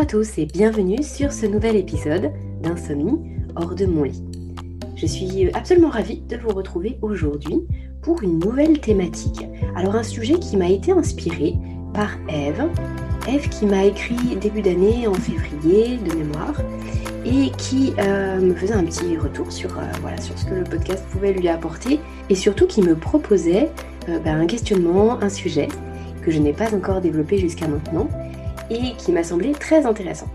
À tous et bienvenue sur ce nouvel épisode d'Insomnie hors de mon lit. Je suis absolument ravie de vous retrouver aujourd'hui pour une nouvelle thématique. Alors un sujet qui m'a été inspiré par Eve, Eve qui m'a écrit début d'année en février de mémoire et qui euh, me faisait un petit retour sur, euh, voilà, sur ce que le podcast pouvait lui apporter et surtout qui me proposait euh, ben, un questionnement, un sujet que je n'ai pas encore développé jusqu'à maintenant et qui m'a semblé très intéressant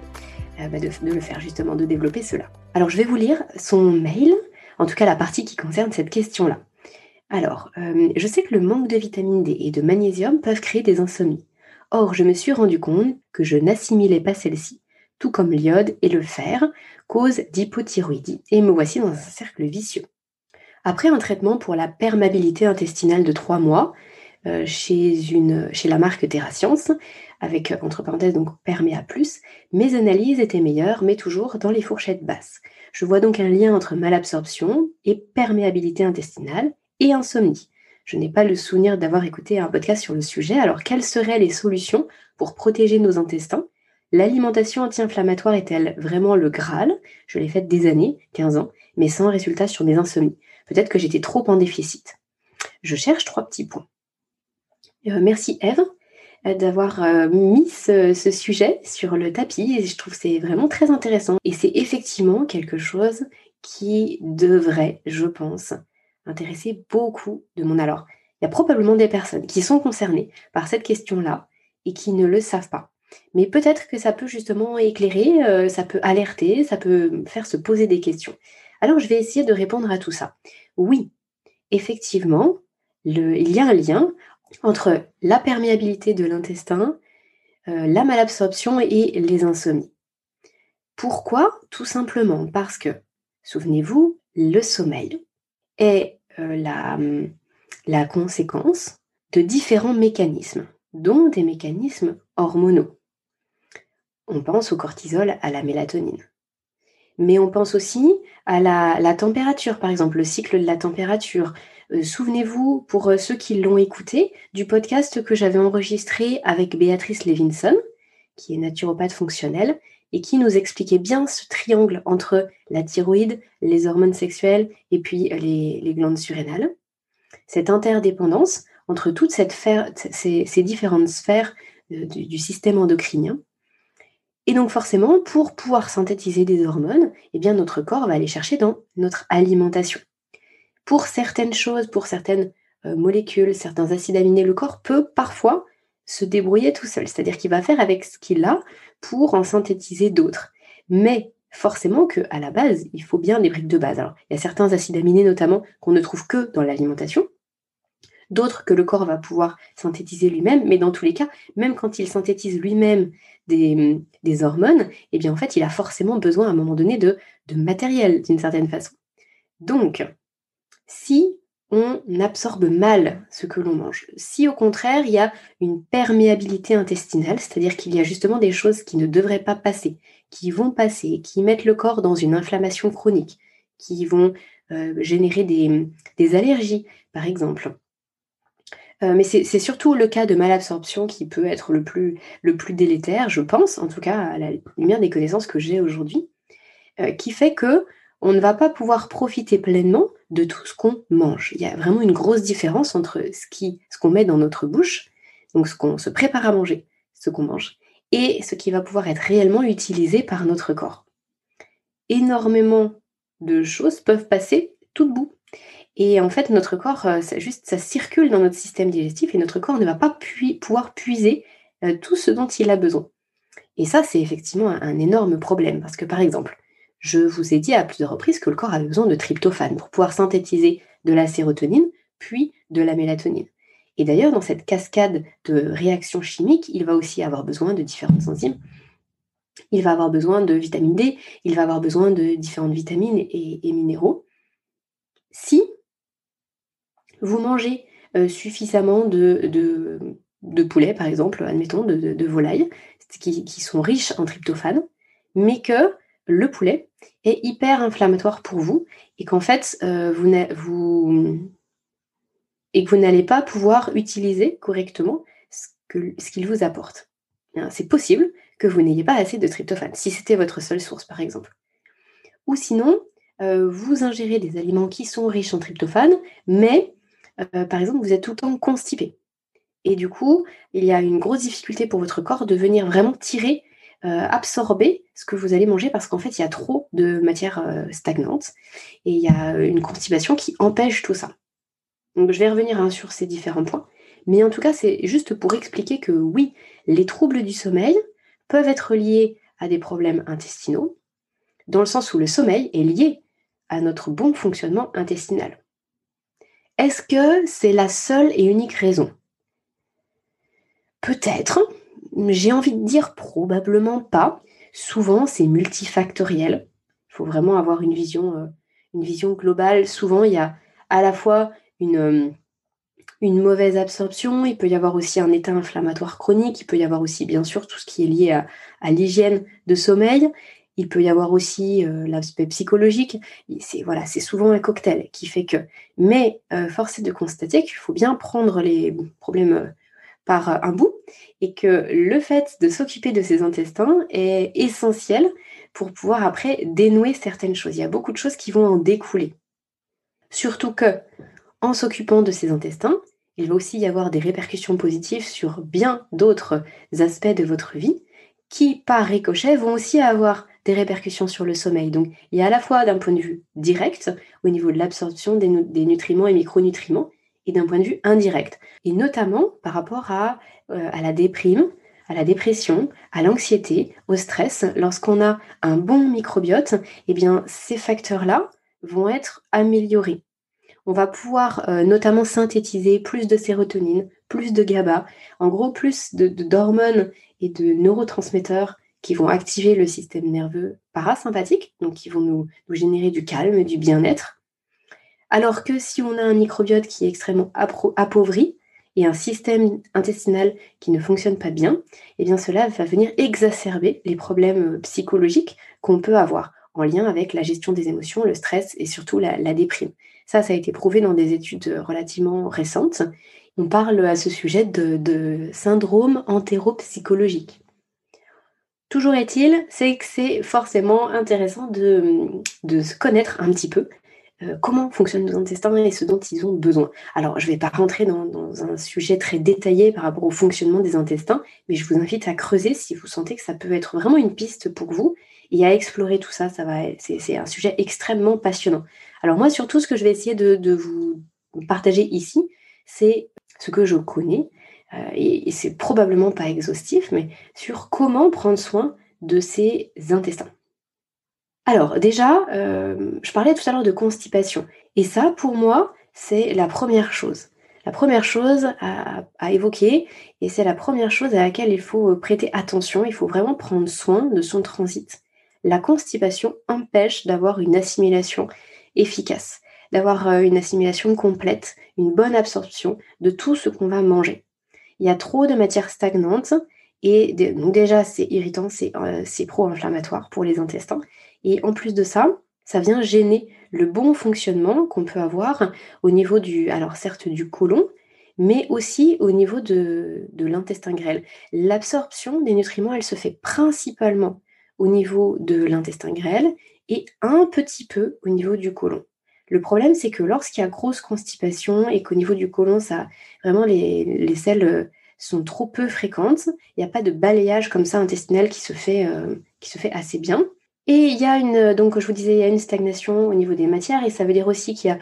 ben, de, de, le faire justement, de développer cela. Alors je vais vous lire son mail, en tout cas la partie qui concerne cette question-là. Alors, je sais que le manque de vitamine D et de magnésium peuvent créer des insomnies. Or, je me suis rendu compte que je n'assimilais pas celle-ci, tout comme l'iode et le fer, cause d'hypothyroïdie, et me voici dans un cercle vicieux. Après un traitement pour la perméabilité intestinale de trois mois, euh, chez, une, chez la marque TerraScience, avec entre parenthèses donc Perméa Plus, mes analyses étaient meilleures, mais toujours dans les fourchettes basses. Je vois donc un lien entre malabsorption et perméabilité intestinale et insomnie. Je n'ai pas le souvenir d'avoir écouté un podcast sur le sujet, alors quelles seraient les solutions pour protéger nos intestins? L'alimentation anti-inflammatoire est-elle vraiment le Graal? Je l'ai faite des années, 15 ans, mais sans résultat sur mes insomnies. Peut-être que j'étais trop en déficit. Je cherche trois petits points. Euh, merci Eve euh, d'avoir euh, mis ce, sujet sur le tapis et je trouve c'est vraiment très intéressant et c'est effectivement quelque chose qui devrait, je pense, intéresser beaucoup de monde. Alors, il y a probablement des personnes qui sont concernées par cette question-là et qui ne le savent pas. Mais peut-être que ça peut justement éclairer, ça peut alerter, ça peut faire se poser des questions. Alors, je vais essayer de répondre à tout ça. Oui, effectivement, il y a un lien entre la perméabilité de l'intestin, euh, la malabsorption et les insomnies. Pourquoi? Tout simplement parce que, souvenez-vous, le sommeil est euh, la, la conséquence de différents mécanismes, dont des mécanismes hormonaux. On pense au cortisol, à la mélatonine. Mais on pense aussi à la température, par exemple, le cycle de la température. Euh, souvenez-vous, pour euh, ceux qui l'ont écouté, du podcast que j'avais enregistré avec Béatrice Levinson, qui est naturopathe fonctionnelle, et qui nous expliquait bien ce triangle entre la thyroïde, les hormones sexuelles et puis les, glandes surrénales. Cette interdépendance entre toutes ces, différentes sphères euh, du, du, système endocrinien. Et donc forcément, pour pouvoir synthétiser des hormones, eh bien notre corps va aller chercher dans notre alimentation. Pour certaines choses, pour certaines euh, molécules, certains acides aminés, le corps peut parfois se débrouiller tout seul, c'est-à-dire qu'il va faire avec ce qu'il a pour en synthétiser d'autres. Mais forcément qu'à la base, il faut bien des briques de base. Alors, il y a certains acides aminés notamment qu'on ne trouve que dans l'alimentation, d'autres que le corps va pouvoir synthétiser lui-même, mais dans tous les cas, même quand il synthétise lui-même des, des, hormones, eh bien en fait, il a forcément besoin à un moment donné de, de matériel d'une certaine façon. Donc, si on absorbe mal ce que l'on mange. Si au contraire, il y a une perméabilité intestinale, c'est-à-dire qu'il y a justement des choses qui ne devraient pas passer, qui vont passer, qui mettent le corps dans une inflammation chronique, qui vont euh, générer des, allergies, par exemple. Euh, mais c'est surtout le cas de malabsorption qui peut être le plus, le plus délétère, je pense, en tout cas à la lumière des connaissances que j'ai aujourd'hui, euh, qui fait que on ne va pas pouvoir profiter pleinement de tout ce qu'on mange. Il y a vraiment une grosse différence entre ce qu'on met dans notre bouche, donc ce qu'on se prépare à manger, ce qu'on mange, et ce qui va pouvoir être réellement utilisé par notre corps. Énormément de choses peuvent passer tout bout. Et en fait, notre corps, euh, ça, ça circule dans notre système digestif et notre corps ne va pas pouvoir puiser euh, tout ce dont il a besoin. Et ça, c'est effectivement un énorme problème parce que, par exemple, je vous ai dit à plusieurs reprises que le corps avait besoin de tryptophane pour pouvoir synthétiser de la sérotonine, puis de la mélatonine. Et d'ailleurs, dans cette cascade de réactions chimiques, il va aussi avoir besoin de différentes enzymes. Il va avoir besoin de vitamine D, il va avoir besoin de différentes vitamines et, minéraux. Si vous mangez euh, suffisamment de, poulet, par exemple, admettons, de, de volailles, qui, qui, sont riches en tryptophane, mais que le poulet est hyper inflammatoire pour vous et qu'en fait, euh, vous, et que vous n'allez pas pouvoir utiliser correctement ce qu'il vous apporte. C'est possible que vous n'ayez pas assez de tryptophane, si c'était votre seule source par exemple. Ou sinon, euh, vous ingérez des aliments qui sont riches en tryptophane, mais euh, par exemple, vous êtes tout le temps constipé. Et du coup, il y a une grosse difficulté pour votre corps de venir vraiment tirer, absorber ce que vous allez manger parce qu'en fait, il y a trop de matière stagnante et il y a une constipation qui empêche tout ça. Donc, je vais revenir hein, sur ces différents points. Mais en tout cas, c'est juste pour expliquer que oui, les troubles du sommeil peuvent être liés à des problèmes intestinaux, dans le sens où le sommeil est lié à notre bon fonctionnement intestinal. Est-ce que c'est la seule et unique raison? Peut-être, j'ai envie de dire probablement pas. Souvent, c'est multifactoriel. Il faut vraiment avoir une vision, euh, une vision globale. Souvent, il y a à la fois une, euh, une mauvaise absorption, il peut y avoir aussi un état inflammatoire chronique, il peut y avoir aussi bien sûr tout ce qui est lié à, l'hygiène de sommeil, il peut y avoir aussi euh, l'aspect psychologique. C'est voilà, souvent un cocktail qui fait que. Mais euh, force est de constater qu'il faut bien prendre les problèmes par un bout et que le fait de s'occuper de ses intestins est essentiel pour pouvoir après dénouer certaines choses. Il y a beaucoup de choses qui vont en découler. Surtout que en s'occupant de ses intestins, il va aussi y avoir des répercussions positives sur bien d'autres aspects de votre vie qui, par ricochet, vont aussi avoir des répercussions sur le sommeil. Donc, il y a à la fois d'un point de vue direct, au niveau de l'absorption des, nutriments et micronutriments, et d'un point de vue indirect. Et notamment par rapport à, euh, à la déprime, à la dépression, à l'anxiété, au stress. Lorsqu'on a un bon microbiote, eh bien, ces facteurs-là vont être améliorés. On va pouvoir euh, notamment synthétiser plus de sérotonine, plus de GABA, en gros plus d'hormones et de neurotransmetteurs qui vont activer le système nerveux parasympathique, donc qui vont nous, générer du calme, du bien-être. Alors que si on a un microbiote qui est extrêmement appauvri et un système intestinal qui ne fonctionne pas bien, eh bien cela va venir exacerber les problèmes psychologiques qu'on peut avoir en lien avec la gestion des émotions, le stress et surtout la, déprime. Ça, ça a été prouvé dans des études relativement récentes. On parle à ce sujet de, de syndrome entéropsychologique. Toujours est-il, c'est que c'est forcément intéressant de, se connaître un petit peu euh, comment fonctionnent nos intestins et ce dont ils ont besoin. Alors, je ne vais pas rentrer dans, un sujet très détaillé par rapport au fonctionnement des intestins, mais je vous invite à creuser si vous sentez que ça peut être vraiment une piste pour vous et à explorer tout ça. ça va, c'est, un sujet extrêmement passionnant. Alors moi, surtout, ce que je vais essayer de vous partager ici, c'est ce que je connais, euh, et, c'est probablement pas exhaustif, mais sur comment prendre soin de ses intestins. Alors déjà, euh, je parlais tout à l'heure de constipation. Et ça, pour moi, c'est la première chose. La première chose à, à évoquer, et c'est la première chose à laquelle il faut prêter attention, il faut vraiment prendre soin de son transit. La constipation empêche d'avoir une assimilation efficace, d'avoir euh, une assimilation complète, une bonne absorption de tout ce qu'on va manger il y a trop de matière stagnante et donc déjà c'est irritant, euh, c'est pro-inflammatoire pour les intestins. Et en plus de ça, ça vient gêner le bon fonctionnement qu'on peut avoir au niveau du, alors certes du côlon, mais aussi au niveau de, l'intestin grêle. L'absorption des nutriments, elle se fait principalement au niveau de l'intestin grêle et un petit peu au niveau du côlon. Le problème, c'est que lorsqu'il y a grosse constipation et qu'au niveau du côlon, ça, vraiment les, les selles euh, sont trop peu fréquentes, il n'y a pas de balayage comme ça intestinal qui se fait, euh, qui se fait assez bien. Et il y a une, donc je vous disais, il y a une stagnation au niveau des matières et ça veut dire aussi qu'il y a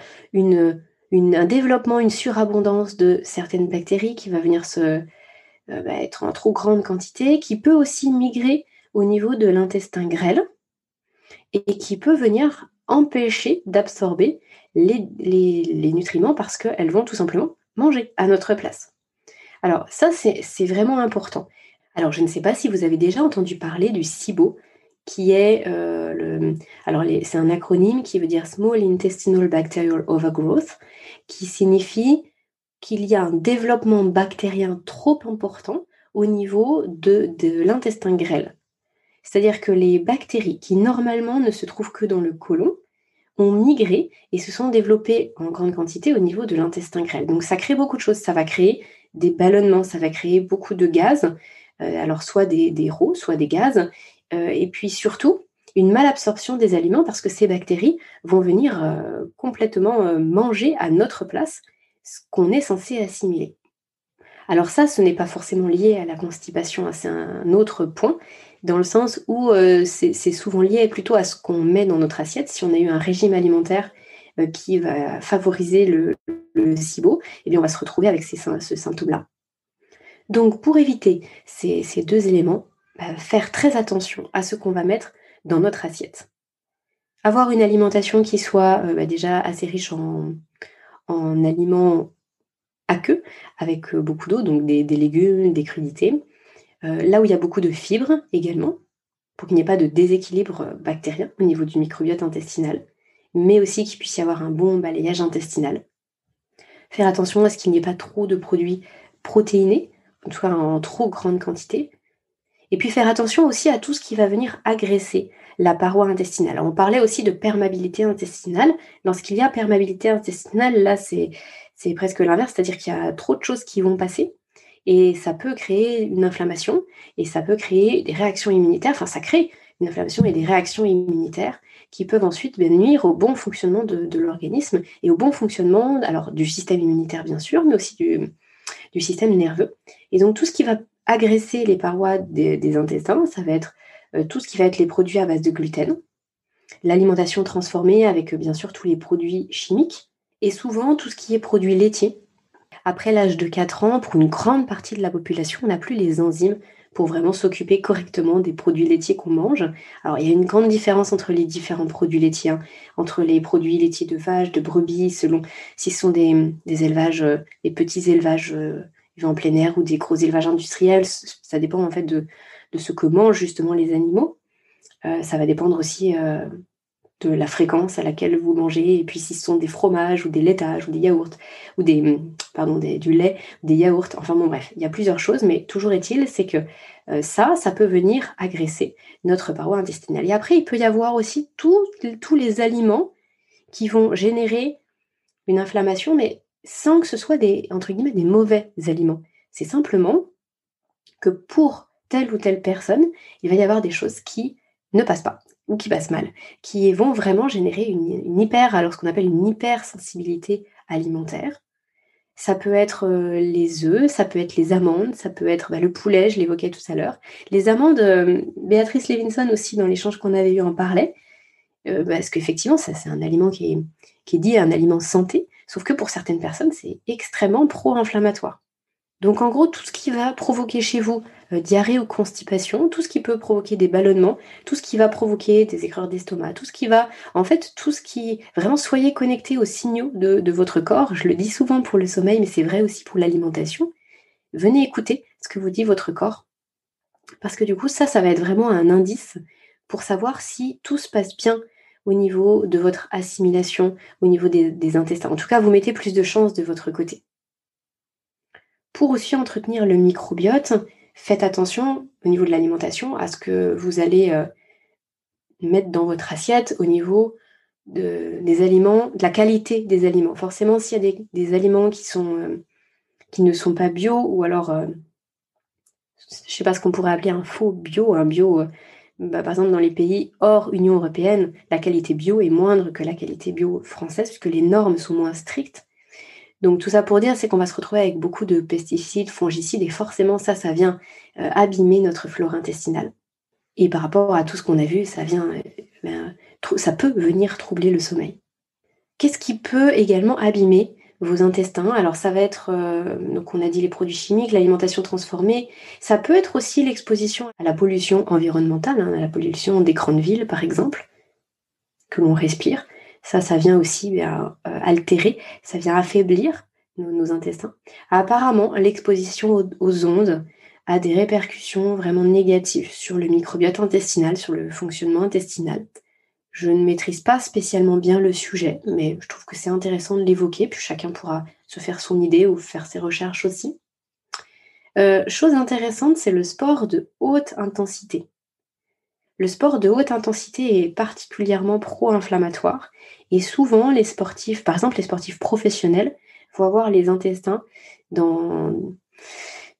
un développement, une surabondance de certaines bactéries qui va venir se, euh, bah, être en trop grande quantité, qui peut aussi migrer au niveau de l'intestin grêle et qui peut venir empêcher d'absorber les, nutriments parce qu'elles vont tout simplement manger à notre place. Alors ça, c'est vraiment important. Alors je ne sais pas si vous avez déjà entendu parler du SIBO, qui est euh, le... Alors c'est un acronyme qui veut dire Small Intestinal Bacterial Overgrowth, qui signifie qu'il y a un développement bactérien trop important au niveau de, de l'intestin grêle. C'est-à-dire que les bactéries qui normalement ne se trouvent que dans le côlon ont migré et se sont développées en grande quantité au niveau de l'intestin grêle. Donc ça crée beaucoup de choses. Ça va créer des ballonnements, ça va créer beaucoup de gaz alors soit des, des soit des gaz, et puis surtout une malabsorption des aliments parce que ces bactéries vont venir complètement manger à notre place ce qu'on est censé assimiler. Alors ça, ce n'est pas forcément lié à la constipation, hein, c'est un autre point, dans le sens où euh, c'est souvent lié plutôt à ce qu'on met dans notre assiette. Si on a eu un régime alimentaire euh, qui va favoriser le, le SIBO, eh on va se retrouver avec ce symptôme-là. Donc pour éviter ces, deux éléments, bah, faire très attention à ce qu'on va mettre dans notre assiette. Avoir une alimentation qui soit euh, bah, déjà assez riche en, en aliments à queue, avec beaucoup d'eau, donc des, légumes, des crudités, euh, là où il y a beaucoup de fibres également, pour qu'il n'y ait pas de déséquilibre bactérien au niveau du microbiote intestinal, mais aussi qu'il puisse y avoir un bon balayage intestinal. Faire attention à ce qu'il n'y ait pas trop de produits protéinés, en tout cas en trop grande quantité. Et puis faire attention aussi à tout ce qui va venir agresser la paroi intestinale. on parlait aussi de perméabilité intestinale. Lorsqu'il y a perméabilité intestinale, là c'est presque l'inverse, c'est-à-dire qu'il y a trop de choses qui vont passer et ça peut créer une inflammation et ça peut créer des réactions immunitaires. Enfin, ça crée une inflammation et des réactions immunitaires qui peuvent ensuite nuire au bon fonctionnement de, l'organisme et au bon fonctionnement du système immunitaire bien sûr, mais aussi du, système nerveux. Et donc tout ce qui va agresser les parois des, intestins, ça va être euh, tout ce qui va être les produits à base de gluten, l'alimentation transformée avec euh, bien sûr tous les produits chimiques et souvent tout ce qui est produits laitiers après l'âge de 4 ans, pour une grande partie de la population, on n'a plus les enzymes pour vraiment s'occuper correctement des produits laitiers qu'on mange. Alors, il y a une grande différence entre les différents produits laitiers, hein. entre les produits laitiers de vaches, de brebis, selon si ce sont des, élevages, euh, des petits élevages euh, en plein air ou des gros élevages industriels. Ça dépend en fait de, ce que mangent justement les animaux. Euh, ça va dépendre aussi la fréquence à laquelle vous mangez, et puis si ce sont des fromages ou des laitages ou des yaourts, ou des, pardon, du lait, des yaourts, enfin bon bref, il y a plusieurs choses, mais toujours est-il, c'est que euh, ça, ça peut venir agresser notre paroi intestinale. Et après, il peut y avoir aussi tous les aliments qui vont générer une inflammation, mais sans que ce soit des, entre guillemets, des mauvais aliments. C'est simplement que pour telle ou telle personne, il va y avoir des choses qui ne passent pas ou qui passent mal, qui vont vraiment générer une, hyper, alors ce qu'on appelle une hypersensibilité alimentaire. Ça peut être euh, les œufs, ça peut être les amandes, ça peut être bah, le poulet, je l'évoquais tout à l'heure. Les amandes, euh, Béatrice Levinson aussi, dans l'échange qu'on avait eu, en parlait, euh, parce qu'effectivement, ça c'est un aliment qui qui est dit un aliment santé, sauf que pour certaines personnes, c'est extrêmement pro-inflammatoire. Donc en gros, tout ce qui va provoquer chez vous euh, diarrhée ou constipation, tout ce qui peut provoquer des ballonnements, tout ce qui va provoquer des écreurs d'estomac, tout ce qui va, en fait, tout ce qui, vraiment soyez connectés aux signaux de, votre corps. Je le dis souvent pour le sommeil, mais c'est vrai aussi pour l'alimentation. Venez écouter ce que vous dit votre corps. Parce que du coup, ça, ça va être vraiment un indice pour savoir si tout se passe bien au niveau de votre assimilation, au niveau des intestins. En tout cas, vous mettez plus de chances de votre côté. Pour aussi entretenir le microbiote, faites attention au niveau de l'alimentation à ce que vous allez euh, mettre dans votre assiette au niveau des aliments, de la qualité des aliments. Forcément, s'il y a des, aliments euh, qui ne sont pas bio ou alors, euh, je ne sais pas ce qu'on pourrait appeler un faux bio, un bio, bah, par exemple dans les pays hors Union européenne, la qualité bio est moindre que la qualité bio française puisque les normes sont moins strictes. Donc tout ça pour dire, c'est qu'on va se retrouver avec beaucoup de pesticides, fongicides, et forcément ça, ça vient euh, abîmer notre flore intestinale. Et par rapport à tout ce qu'on a vu, ça euh, ben, peut venir troubler le sommeil. Qu'est-ce qui peut également abîmer vos intestins? Alors ça va être, euh, donc on a dit les produits chimiques, l'alimentation transformée. Ça peut être aussi l'exposition à la pollution environnementale, hein, à la pollution des grandes villes par exemple, que l'on respire. Ça, ça vient aussi ben, euh, altérer, ça vient affaiblir nos, intestins. Apparemment, l'exposition aux, ondes a des répercussions vraiment négatives sur le microbiote intestinal, sur le fonctionnement intestinal. Je ne maîtrise pas spécialement bien le sujet, mais je trouve que c'est intéressant de l'évoquer, puis chacun pourra se faire son idée ou faire ses recherches aussi. Euh, chose intéressante, c'est le sport de haute intensité. Le sport de haute intensité est particulièrement pro-inflammatoire et souvent les sportifs, par exemple les sportifs professionnels, vont avoir les intestins dans,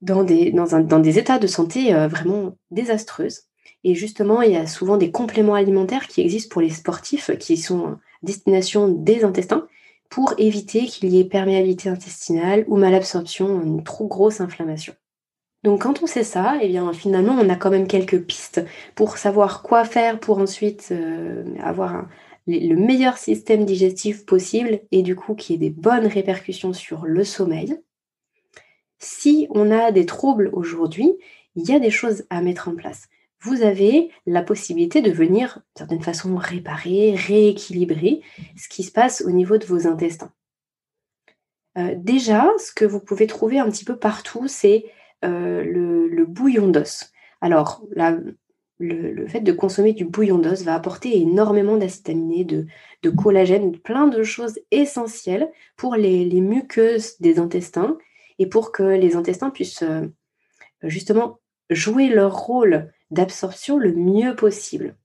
des états de santé euh, vraiment désastreuses. Et justement, il y a souvent des compléments alimentaires qui existent pour les sportifs qui sont à destination des intestins pour éviter qu'il y ait perméabilité intestinale ou malabsorption, une trop grosse inflammation. Donc quand on sait ça, eh bien finalement on a quand même quelques pistes pour savoir quoi faire pour ensuite euh, avoir le meilleur système digestif possible et du coup qui ait des bonnes répercussions sur le sommeil. Si on a des troubles aujourd'hui, il y a des choses à mettre en place. Vous avez la possibilité de venir, d'une certaine façon, réparer, rééquilibrer ce qui se passe au niveau de vos intestins. Euh, déjà, ce que vous pouvez trouver un petit peu partout, c'est euh, le, bouillon d'os. Alors, le, fait de consommer du bouillon d'os va apporter énormément d'acides aminés, de, collagène, plein de choses essentielles pour les muqueuses des intestins et pour que les intestins puissent euh, justement jouer leur rôle d'absorption le mieux possible.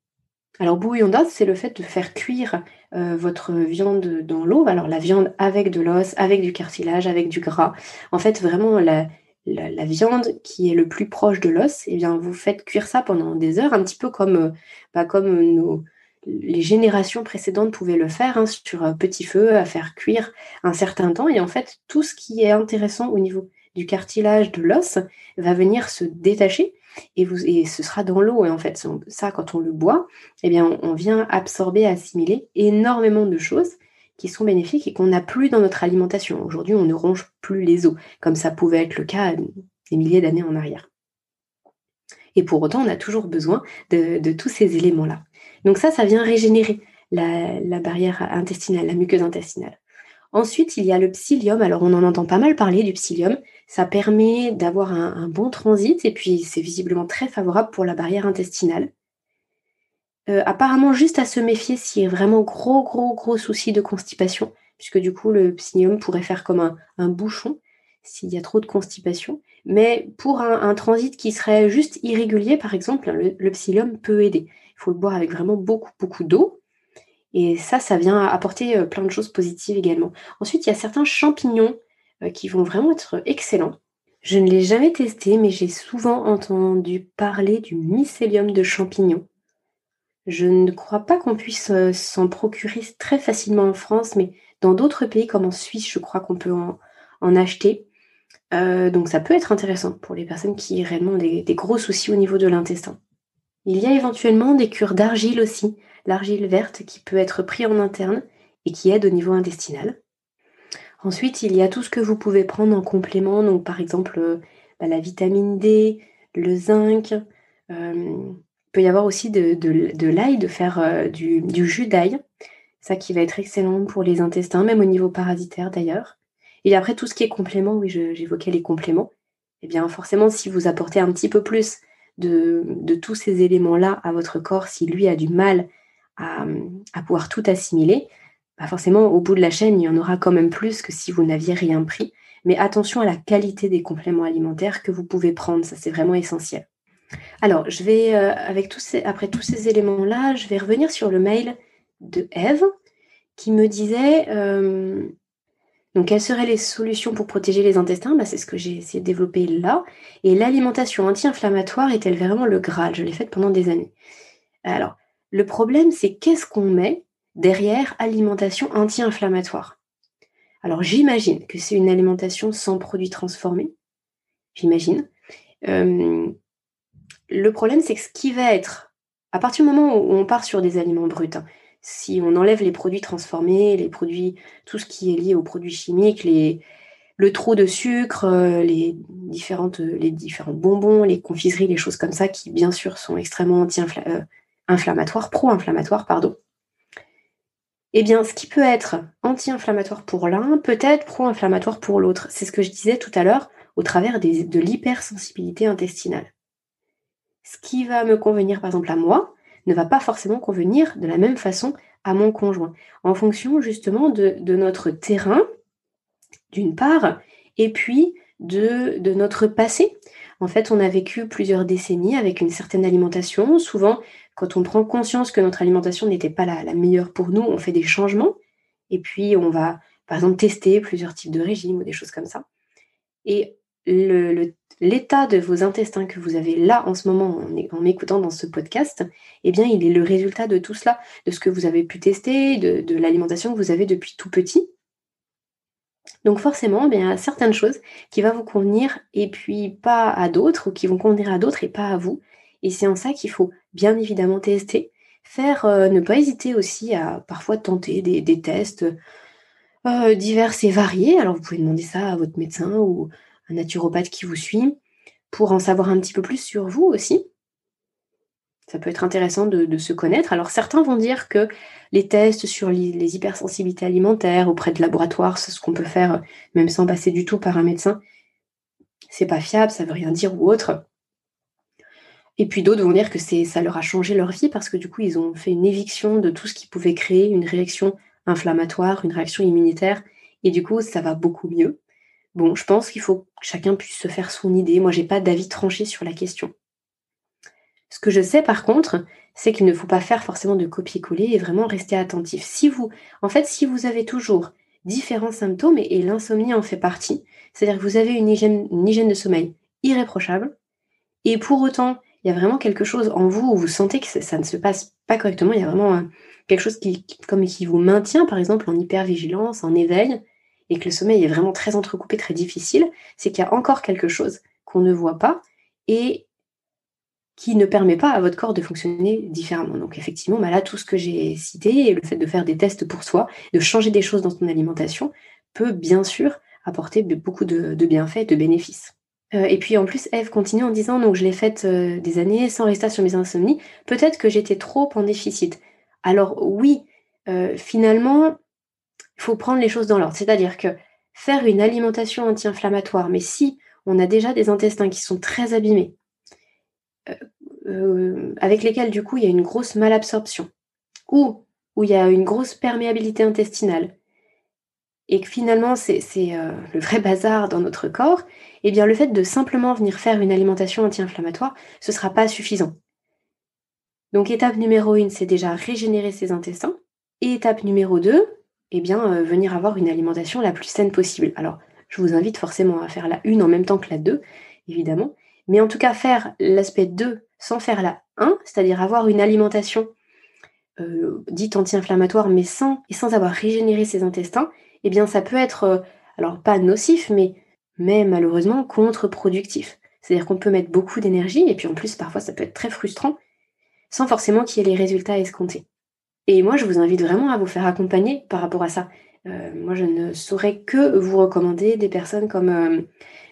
Alors bouillon d'os, c'est le fait de faire cuire euh, votre viande dans l'eau. Alors la viande avec de l'os, avec du cartilage, avec du gras. En fait, vraiment la, viande qui est le plus proche de l'os, eh bien vous faites cuire ça pendant des heures, un petit peu comme, euh, bah, comme nos, les générations précédentes pouvaient le faire hein, sur petit feu, à faire cuire un certain temps. Et en fait, tout ce qui est intéressant au niveau du cartilage, de l'os, va venir se détacher et, vous, et ce sera dans l'eau. Et en fait, ça, quand on le boit, eh bien, on vient absorber, assimiler énormément de choses qui sont bénéfiques et qu'on n'a plus dans notre alimentation. Aujourd'hui, on ne ronge plus les os, comme ça pouvait être le cas des milliers d'années en arrière. Et pour autant, on a toujours besoin de tous ces éléments-là. Donc ça, ça vient régénérer la, barrière intestinale, la muqueuse intestinale. Ensuite, il y a le psyllium. Alors, on en entend pas mal parler du psyllium. Ça permet d'avoir un, bon transit et puis c'est visiblement très favorable pour la barrière intestinale. Euh, apparemment, juste à se méfier s'il y a vraiment gros, gros, gros souci de constipation, puisque du coup, le psyllium pourrait faire comme un, bouchon s'il y a trop de constipation. Mais pour un, transit qui serait juste irrégulier, par exemple, le psyllium peut aider. Il faut le boire avec vraiment beaucoup, beaucoup d'eau. Et ça, ça vient apporter euh, plein de choses positives également. Ensuite, il y a certains champignons euh, qui vont vraiment être excellents. Je ne l'ai jamais testé, mais j'ai souvent entendu parler du mycélium de champignons. Je ne crois pas qu'on puisse euh, s'en procurer très facilement en France, mais dans d'autres pays comme en Suisse, je crois qu'on peut en, acheter. donc ça peut être intéressant pour les personnes qui ont réellement des gros soucis au niveau de l'intestin. Il y a éventuellement des cures d'argile aussi, l'argile verte qui peut être pris en interne et qui aide au niveau intestinal. Ensuite, il y a tout ce que vous pouvez prendre en complément, donc par exemple euh, bah, la vitamine D, le zinc. Euh, il peut y avoir aussi de, l'ail, de faire euh, du, jus d'ail, ça qui va être excellent pour les intestins, même au niveau parasitaire d'ailleurs. Et après, tout ce qui est complément, oui, j'évoquais les compléments. Eh bien, forcément, si vous apportez un petit peu plus de, tous ces éléments-là à votre corps, si lui a du mal à, pouvoir tout assimiler, bah forcément, au bout de la chaîne, il y en aura quand même plus que si vous n'aviez rien pris. Mais attention à la qualité des compléments alimentaires que vous pouvez prendre, ça c'est vraiment essentiel. Alors, je vais, euh, avec après tous ces éléments-là, je vais revenir sur le mail de Eve qui me disait euh, quelles seraient les solutions pour protéger les intestins? Bah, C'est ce que j'ai essayé de développer là. Et l'alimentation anti-inflammatoire est-elle vraiment le Graal? Je l'ai faite pendant des années. Alors, le problème, c'est qu'est-ce qu'on met derrière alimentation anti-inflammatoire? Alors, j'imagine que c'est une alimentation sans produits transformés. J'imagine. Euh, le problème, c'est que ce qui va être, à partir du moment où on part sur des aliments bruts, hein, si on enlève les produits transformés, les produits, tout ce qui est lié aux produits chimiques, les, le trop de sucre, euh, les, différentes, les différents bonbons, les confiseries, les choses comme ça, qui bien sûr sont extrêmement euh, pro-inflammatoires, pardon. Eh bien, ce qui peut être anti-inflammatoire pour l'un, peut être pro-inflammatoire pour l'autre. C'est ce que je disais tout à l'heure au travers de l'hypersensibilité intestinale. Ce qui va me convenir, par exemple, à moi, ne va pas forcément convenir de la même façon à mon conjoint, en fonction justement de, notre terrain, d'une part, et puis de, notre passé. En fait, on a vécu plusieurs décennies avec une certaine alimentation. Souvent, quand on prend conscience que notre alimentation n'était pas la, la meilleure pour nous, on fait des changements. Et puis, on va, par exemple, tester plusieurs types de régimes ou des choses comme ça. Et l'état de vos intestins que vous avez là en ce moment en, m'écoutant dans ce podcast, eh bien, il est le résultat de tout cela, de ce que vous avez pu tester, de, l'alimentation que vous avez depuis tout petit. Donc forcément, eh il y a certaines choses qui vont vous convenir et puis pas à d'autres, ou qui vont convenir à d'autres et pas à vous. Et c'est en ça qu'il faut bien évidemment tester, faire, euh, ne pas hésiter aussi à parfois tenter des, tests euh, divers et variés. Alors vous pouvez demander ça à votre médecin ou un naturopathe qui vous suit pour en savoir un petit peu plus sur vous aussi. Ça peut être intéressant de, se connaître. Alors certains vont dire que les tests sur les, hypersensibilités alimentaires auprès de laboratoires, c'est ce qu'on peut faire même sans passer du tout par un médecin. C'est pas fiable, ça veut rien dire ou autre. Et puis d'autres vont dire que ça leur a changé leur vie parce que du coup ils ont fait une éviction de tout ce qui pouvait créer une réaction inflammatoire, une réaction immunitaire, et du coup ça va beaucoup mieux. Bon, je pense qu'il faut que chacun puisse se faire son idée. Moi, j'ai pas d'avis tranché sur la question. Ce que je sais par contre, c'est qu'il ne faut pas faire forcément de copier-coller et vraiment rester attentif. Si vous, en fait, si vous avez toujours différents symptômes, et, l'insomnie en fait partie, c'est-à-dire que vous avez une hygiène, de sommeil irréprochable, et pour autant, il y a vraiment quelque chose en vous où vous sentez que ça, ne se passe pas correctement, il y a vraiment euh, quelque chose qui, comme qui vous maintient, par exemple, en hypervigilance, en éveil, et que le sommeil est vraiment très entrecoupé, très difficile, c'est qu'il y a encore quelque chose qu'on ne voit pas et qui ne permet pas à votre corps de fonctionner différemment. Donc effectivement, bah là, tout ce que j'ai cité, le fait de faire des tests pour soi, de changer des choses dans son alimentation, peut bien sûr apporter beaucoup de, bienfaits et de bénéfices. Euh, et puis en plus, Eve continue en disant, donc je l'ai faite euh, des années sans rester sur mes insomnies, peut-être que j'étais trop en déficit. Alors oui, euh, finalement, il faut prendre les choses dans l'ordre. C'est-à-dire que faire une alimentation anti-inflammatoire, mais si on a déjà des intestins qui sont très abîmés, euh, euh, avec lesquels du coup il y a une grosse malabsorption, ou où il y a une grosse perméabilité intestinale, et que finalement c'est euh, le vrai bazar dans notre corps, eh bien le fait de simplement venir faire une alimentation anti-inflammatoire, ce ne sera pas suffisant. Donc étape numéro 1, c'est déjà régénérer ses intestins. Et étape numéro 2, eh bien, euh, venir avoir une alimentation la plus saine possible. Alors, je vous invite forcément à faire la 1 en même temps que la 2, évidemment. Mais en tout cas, faire l'aspect 2 sans faire la 1, c'est-à-dire avoir une alimentation euh, dite anti-inflammatoire, mais sans, et sans avoir régénéré ses intestins, eh bien, ça peut être, euh, alors pas nocif, mais, mais malheureusement contre-productif. C'est-à-dire qu'on peut mettre beaucoup d'énergie, et puis en plus, parfois, ça peut être très frustrant, sans forcément qu'il y ait les résultats escomptés. Et moi, je vous invite vraiment à vous faire accompagner par rapport à ça. Euh, moi, je ne saurais que vous recommander des personnes comme, euh,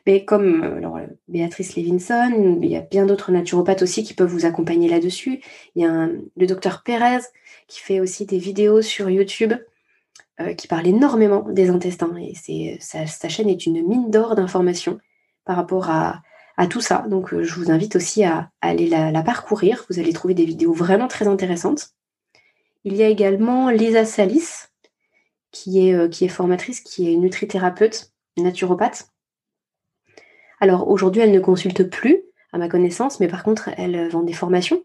mais comme euh, Béatrice Levinson. Il y a bien d'autres naturopathes aussi qui peuvent vous accompagner là-dessus. Il y a le docteur Pérez qui fait aussi des vidéos sur YouTube qui parle énormément des intestins. Et c'est, sa, chaîne est une mine d'or d'informations par rapport à, tout ça. Donc, je vous invite aussi à, aller la parcourir. Vous allez trouver des vidéos vraiment très intéressantes. Il y a également Lisa Salis, qui est, euh, qui est formatrice, qui est nutrithérapeute, naturopathe. Alors aujourd'hui, elle ne consulte plus, à ma connaissance, mais par contre, elle vend des formations.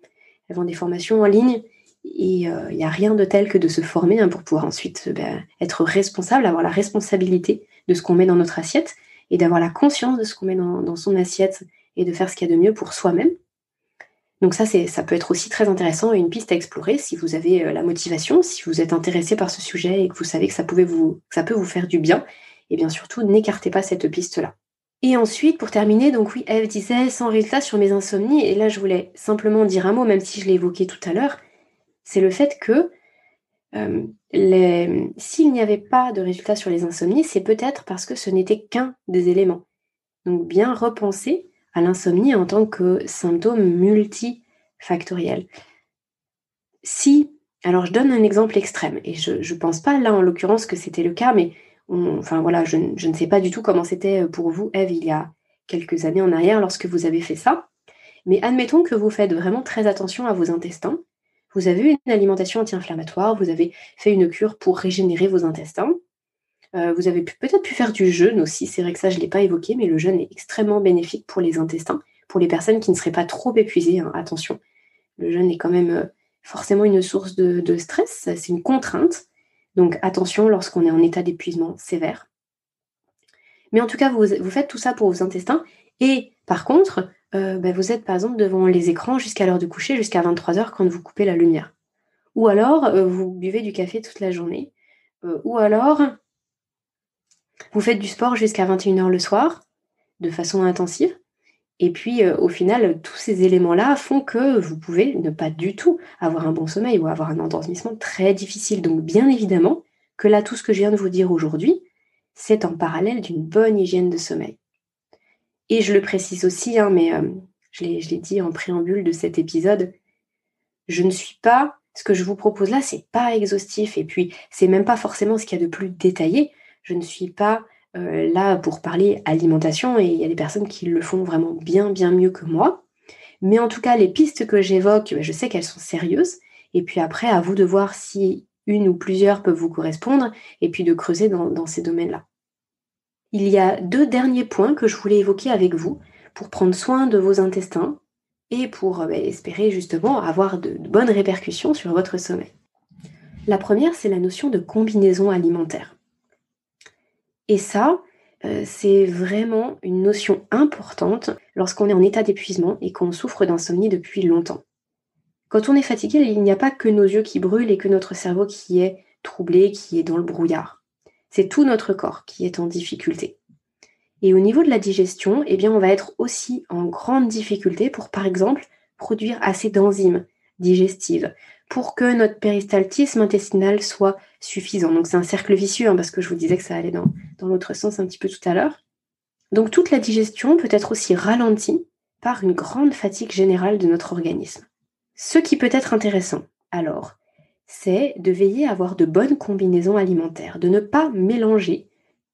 Elle vend des formations en ligne. Et euh, il n'y a rien de tel que de se former hein, pour pouvoir ensuite euh, ben, être responsable, avoir la responsabilité de ce qu'on met dans notre assiette et d'avoir la conscience de ce qu'on met dans, son assiette et de faire ce qu'il y a de mieux pour soi-même. Donc ça, ça peut être aussi très intéressant et une piste à explorer si vous avez euh, la motivation, si vous êtes intéressé par ce sujet et que vous savez que ça, vous, ça peut vous faire du bien. Et bien surtout, n'écartez pas cette piste-là. Et ensuite, pour terminer, donc oui, Eve disait sans résultat sur mes insomnies. Et là, je voulais simplement dire un mot, même si je l'ai évoqué tout à l'heure. C'est le fait que euh, s'il n'y avait pas de résultat sur les insomnies, c'est peut-être parce que ce n'était qu'un des éléments. Donc bien repenser à l'insomnie en tant que symptôme multifactoriel. Si, alors je donne un exemple extrême, et je ne pense pas là en l'occurrence que c'était le cas, mais enfin voilà, je, ne sais pas du tout comment c'était pour vous, Eve, il y a quelques années en arrière lorsque vous avez fait ça. Mais admettons que vous faites vraiment très attention à vos intestins. Vous avez eu une alimentation anti-inflammatoire, vous avez fait une cure pour régénérer vos intestins. Euh, vous avez peut-être pu faire du jeûne aussi. C'est vrai que ça, je ne l'ai pas évoqué, mais le jeûne est extrêmement bénéfique pour les intestins, pour les personnes qui ne seraient pas trop épuisées. Hein. attention, le jeûne est quand même euh, forcément une source de, stress. C'est une contrainte. Donc attention lorsqu'on est en état d'épuisement sévère. Mais en tout cas, vous, faites tout ça pour vos intestins. Et par contre, euh, bah, vous êtes par exemple devant les écrans jusqu'à l'heure de coucher, jusqu'à 23h quand vous coupez la lumière. Ou alors, vous buvez du café toute la journée. Ou alors, vous faites du sport jusqu'à 21h le soir, de façon intensive. Et puis, au final, tous ces éléments-là font que vous pouvez ne pas du tout avoir un bon sommeil ou avoir un endormissement très difficile. Donc, bien évidemment, que là, tout ce que je viens de vous dire aujourd'hui, c'est en parallèle d'une bonne hygiène de sommeil. Et je le précise aussi, hein, mais euh, je l'ai dit en préambule de cet épisode, je ne suis pas, ce que je vous propose là, c'est pas exhaustif, et puis c'est même pas forcément ce qu'il y a de plus détaillé. Je ne suis pas euh, là pour parler alimentation, et il y a des personnes qui le font vraiment bien, bien mieux que moi. Mais en tout cas, les pistes que j'évoque, je sais qu'elles sont sérieuses, et puis après, à vous de voir si une ou plusieurs peuvent vous correspondre, et puis de creuser dans, ces domaines-là. Il y a deux derniers points que je voulais évoquer avec vous pour prendre soin de vos intestins et pour euh, bah, espérer justement avoir de, bonnes répercussions sur votre sommeil. La première, c'est la notion de combinaison alimentaire. Et ça, euh, c'est vraiment une notion importante lorsqu'on est en état d'épuisement et qu'on souffre d'insomnie depuis longtemps. Quand on est fatigué, il n'y a pas que nos yeux qui brûlent et que notre cerveau qui est troublé, qui est dans le brouillard. C'est tout notre corps qui est en difficulté. Et au niveau de la digestion, eh bien, on va être aussi en grande difficulté pour, par exemple, produire assez d'enzymes digestives pour que notre péristaltisme intestinal soit suffisant. Donc c'est un cercle vicieux, hein, parce que je vous disais que ça allait dans, dans l'autre sens un petit peu tout à l'heure. Donc toute la digestion peut être aussi ralentie par une grande fatigue générale de notre organisme. Ce qui peut être intéressant, alors, c'est de veiller à avoir de bonnes combinaisons alimentaires, de ne pas mélanger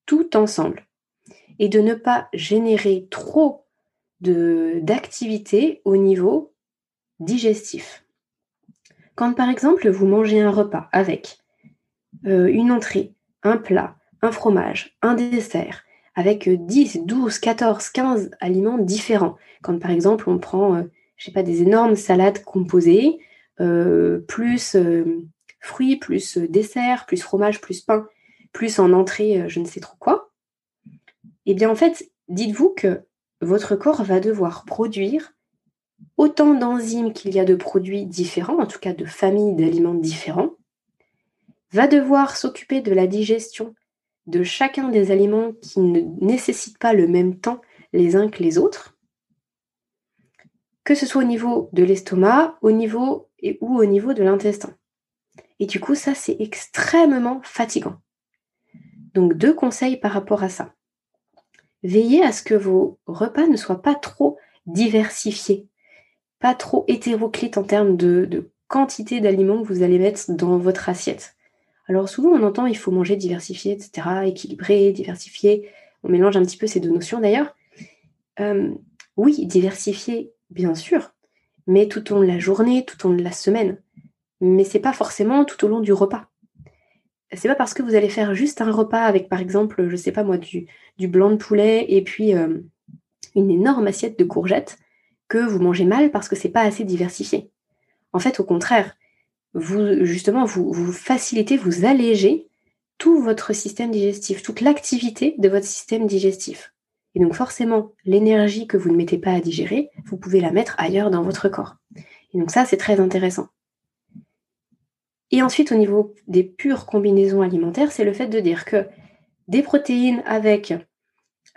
tout ensemble et de ne pas générer trop d'activité au niveau digestif. Quand par exemple vous mangez un repas avec euh, une entrée, un plat, un fromage, un dessert, avec 10, 12, 14, 15 aliments différents, quand par exemple on prend euh, je sais pas, des énormes salades composées, euh, plus fruits, plus dessert, plus fromage, plus pain, plus en entrée, je ne sais trop quoi, eh bien en fait, dites-vous que votre corps va devoir produire autant d'enzymes qu'il y a de produits différents, en tout cas de familles d'aliments différents, va devoir s'occuper de la digestion de chacun des aliments qui ne nécessitent pas le même temps les uns que les autres, que ce soit au niveau de l'estomac, au niveau ou au niveau de l'intestin. Et du coup, ça, c'est extrêmement fatigant. Donc, deux conseils par rapport à ça. Veillez à ce que vos repas ne soient pas trop diversifiés, pas trop hétéroclites en termes de, quantité d'aliments que vous allez mettre dans votre assiette. Alors souvent on entend il faut manger diversifié, etc., équilibré, diversifié. On mélange un petit peu ces deux notions d'ailleurs. Euh, oui, diversifié, bien sûr, mais tout au long de la journée, tout au long de la semaine. Mais c'est pas forcément tout au long du repas. C'est pas parce que vous allez faire juste un repas avec, par exemple, je sais pas moi, du, du blanc de poulet et puis euh, une énorme assiette de courgettes que vous mangez mal parce que c'est pas assez diversifié. En fait, au contraire, vous justement vous, facilitez, vous allégez tout votre système digestif, toute l'activité de votre système digestif. Et donc forcément, l'énergie que vous ne mettez pas à digérer, vous pouvez la mettre ailleurs dans votre corps. Et donc ça, c'est très intéressant. Et ensuite, au niveau des pures combinaisons alimentaires, c'est le fait de dire que des protéines avec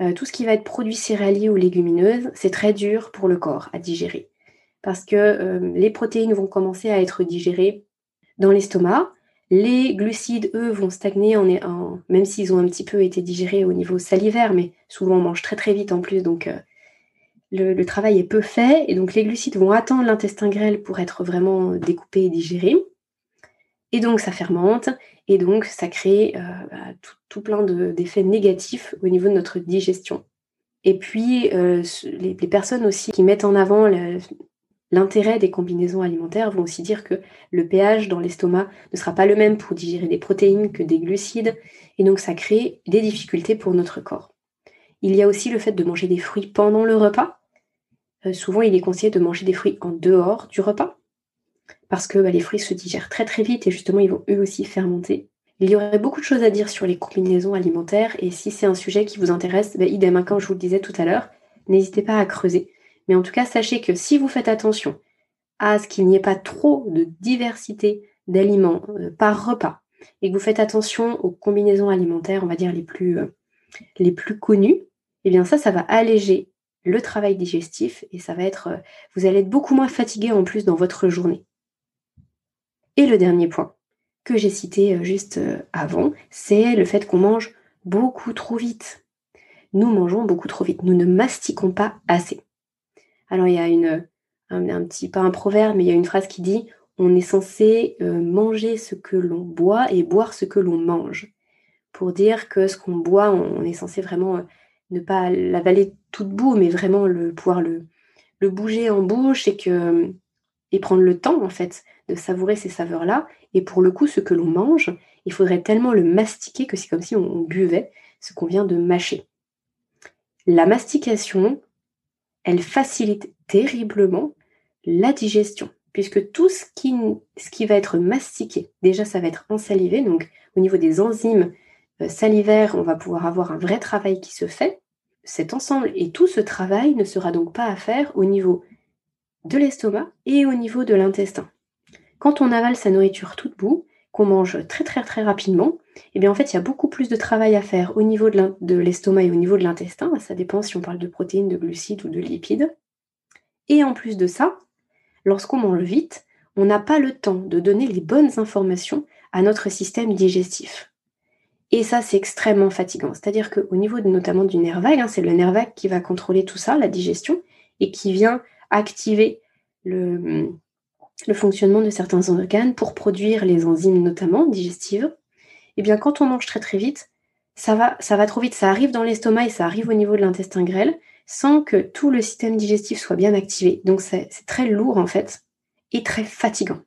euh, tout ce qui va être produit céréalier ou légumineuse, c'est très dur pour le corps à digérer. Parce que euh, les protéines vont commencer à être digérées dans l'estomac, les glucides, eux, vont stagner, même s'ils ont un petit peu été digérés au niveau salivaire, mais souvent on mange très très vite en plus, donc euh, le, travail est peu fait, et donc les glucides vont attendre l'intestin grêle pour être vraiment découpés et digérés. Et donc ça fermente, et donc ça crée euh, bah, tout, plein d'effets négatifs au niveau de notre digestion. Et puis euh, les, personnes aussi qui mettent en avant L'intérêt des combinaisons alimentaires vont aussi dire que le pH dans l'estomac ne sera pas le même pour digérer des protéines que des glucides, et donc ça crée des difficultés pour notre corps. Il y a aussi le fait de manger des fruits pendant le repas. Euh, souvent, il est conseillé de manger des fruits en dehors du repas, parce que bah, les fruits se digèrent très très vite et justement, ils vont eux aussi fermenter. Il y aurait beaucoup de choses à dire sur les combinaisons alimentaires et si c'est un sujet qui vous intéresse, ben, idem, hein, comme je vous le disais tout à l'heure, n'hésitez pas à creuser. Mais en tout cas, sachez que si vous faites attention à ce qu'il n'y ait pas trop de diversité d'aliments euh, par repas et que vous faites attention aux combinaisons alimentaires, on va dire les plus, euh, les plus connues, eh bien ça, ça va alléger le travail digestif et ça va être, euh, vous allez être beaucoup moins fatigué en plus dans votre journée. Et le dernier point, que j'ai cité juste avant, c'est le fait qu'on mange beaucoup trop vite. Nous mangeons beaucoup trop vite. Nous ne mastiquons pas assez. Alors il y a une, un, petit, pas un proverbe, mais il y a une phrase qui dit on est censé euh, manger ce que l'on boit et boire ce que l'on mange. Pour dire que ce qu'on boit, on, est censé vraiment ne pas l'avaler tout bout, mais vraiment le, pouvoir le, bouger en bouche et prendre le temps en fait de savourer ces saveurs-là. Et pour le coup, ce que l'on mange, il faudrait tellement le mastiquer que c'est comme si on buvait ce qu'on vient de mâcher. La mastication, elle facilite terriblement la digestion, puisque tout ce qui, va être mastiqué, déjà ça va être ensalivé, donc au niveau des enzymes euh, salivaires, on va pouvoir avoir un vrai travail qui se fait. Cet ensemble et tout ce travail ne sera donc pas à faire au niveau de l'estomac et au niveau de l'intestin. Quand on avale sa nourriture toute bout, qu'on mange très très très rapidement, eh bien en fait il y a beaucoup plus de travail à faire au niveau de l'estomac et au niveau de l'intestin. Ça dépend si on parle de protéines, de glucides ou de lipides. Et en plus de ça, lorsqu'on mange vite, on n'a pas le temps de donner les bonnes informations à notre système digestif. Et ça, c'est extrêmement fatigant. C'est-à-dire qu'au niveau notamment du nerf vague, hein, c'est le nerf vague qui va contrôler tout ça, la digestion, et qui vient activer le, le fonctionnement de certains organes pour produire les enzymes notamment digestives, eh bien quand on mange très très vite, ça va, trop vite, ça arrive dans l'estomac et ça arrive au niveau de l'intestin grêle sans que tout le système digestif soit bien activé. Donc c'est très lourd en fait et très fatigant.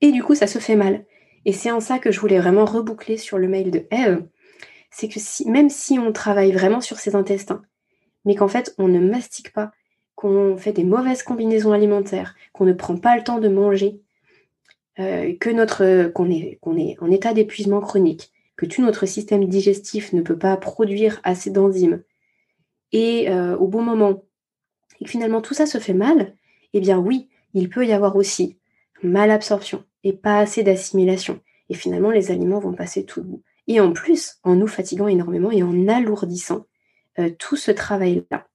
Et du coup ça se fait mal. Et c'est en ça que je voulais vraiment reboucler sur le mail de Eve, c'est que même si on travaille vraiment sur ses intestins, mais qu'en fait on ne mastique pas qu'on fait des mauvaises combinaisons alimentaires, qu'on ne prend pas le temps de manger, euh, notre qu'on est, en état d'épuisement chronique, que tout notre système digestif ne peut pas produire assez d'enzymes, et euh, au bon moment, et que finalement tout ça se fait mal, eh bien oui, il peut y avoir aussi malabsorption et pas assez d'assimilation. Et finalement, les aliments vont passer tout le bout. Et en plus, en nous fatiguant énormément et en alourdissant euh, tout ce travail-là.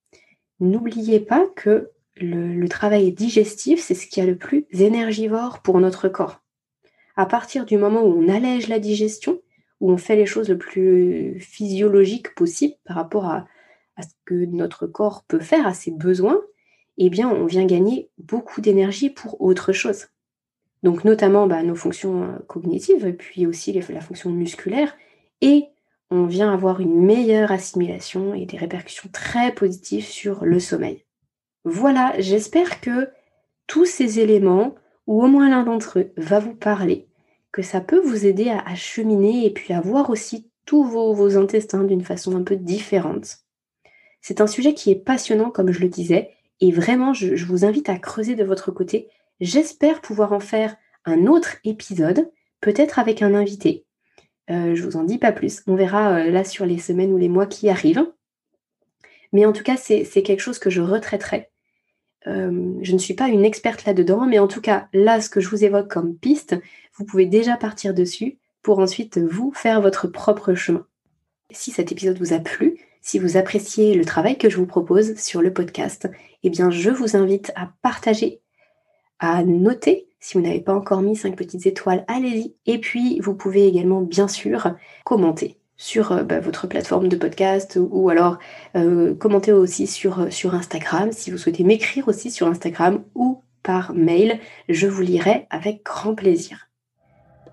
N'oubliez pas que le, travail digestif, c'est ce qui est le plus énergivore pour notre corps. À partir du moment où on allège la digestion, où on fait les choses le plus physiologique possible par rapport à, ce que notre corps peut faire, à ses besoins, eh bien, on vient gagner beaucoup d'énergie pour autre chose. Donc, notamment bah, nos fonctions euh, cognitives, puis aussi la fonction musculaire, et on vient avoir une meilleure assimilation et des répercussions très positives sur le sommeil. Voilà, j'espère que tous ces éléments, ou au moins l'un d'entre eux, va vous parler, que ça peut vous aider à, cheminer et puis à voir aussi tous vos, intestins d'une façon un peu différente. C'est un sujet qui est passionnant, comme je le disais, et vraiment, je, vous invite à creuser de votre côté. J'espère pouvoir en faire un autre épisode, peut-être avec un invité, euh, je vous en dis pas plus. On verra euh, là sur les semaines ou les mois qui arrivent. Mais en tout cas, c'est quelque chose que je retraiterai. Euh, je ne suis pas une experte là-dedans, mais en tout cas, là, ce que je vous évoque comme piste, vous pouvez déjà partir dessus pour ensuite vous faire votre propre chemin. Si cet épisode vous a plu, si vous appréciez le travail que je vous propose sur le podcast, eh bien, je vous invite à partager, à noter si vous n'avez pas encore mis 5 petites étoiles, allez-y. Et puis, vous pouvez également, bien sûr, commenter sur euh, bah, votre plateforme de podcast ou, alors euh, commenter aussi sur, euh, sur Instagram. Si vous souhaitez m'écrire aussi sur Instagram ou par mail, je vous lirai avec grand plaisir.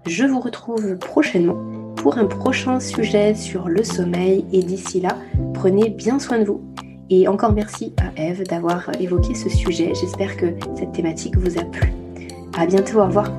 Je vous retrouve prochainement pour un prochain sujet sur le sommeil et d'ici là, prenez bien soin de vous. Et encore merci à Eve d'avoir évoqué ce sujet. J'espère que cette thématique vous a plu. À bientôt, au revoir.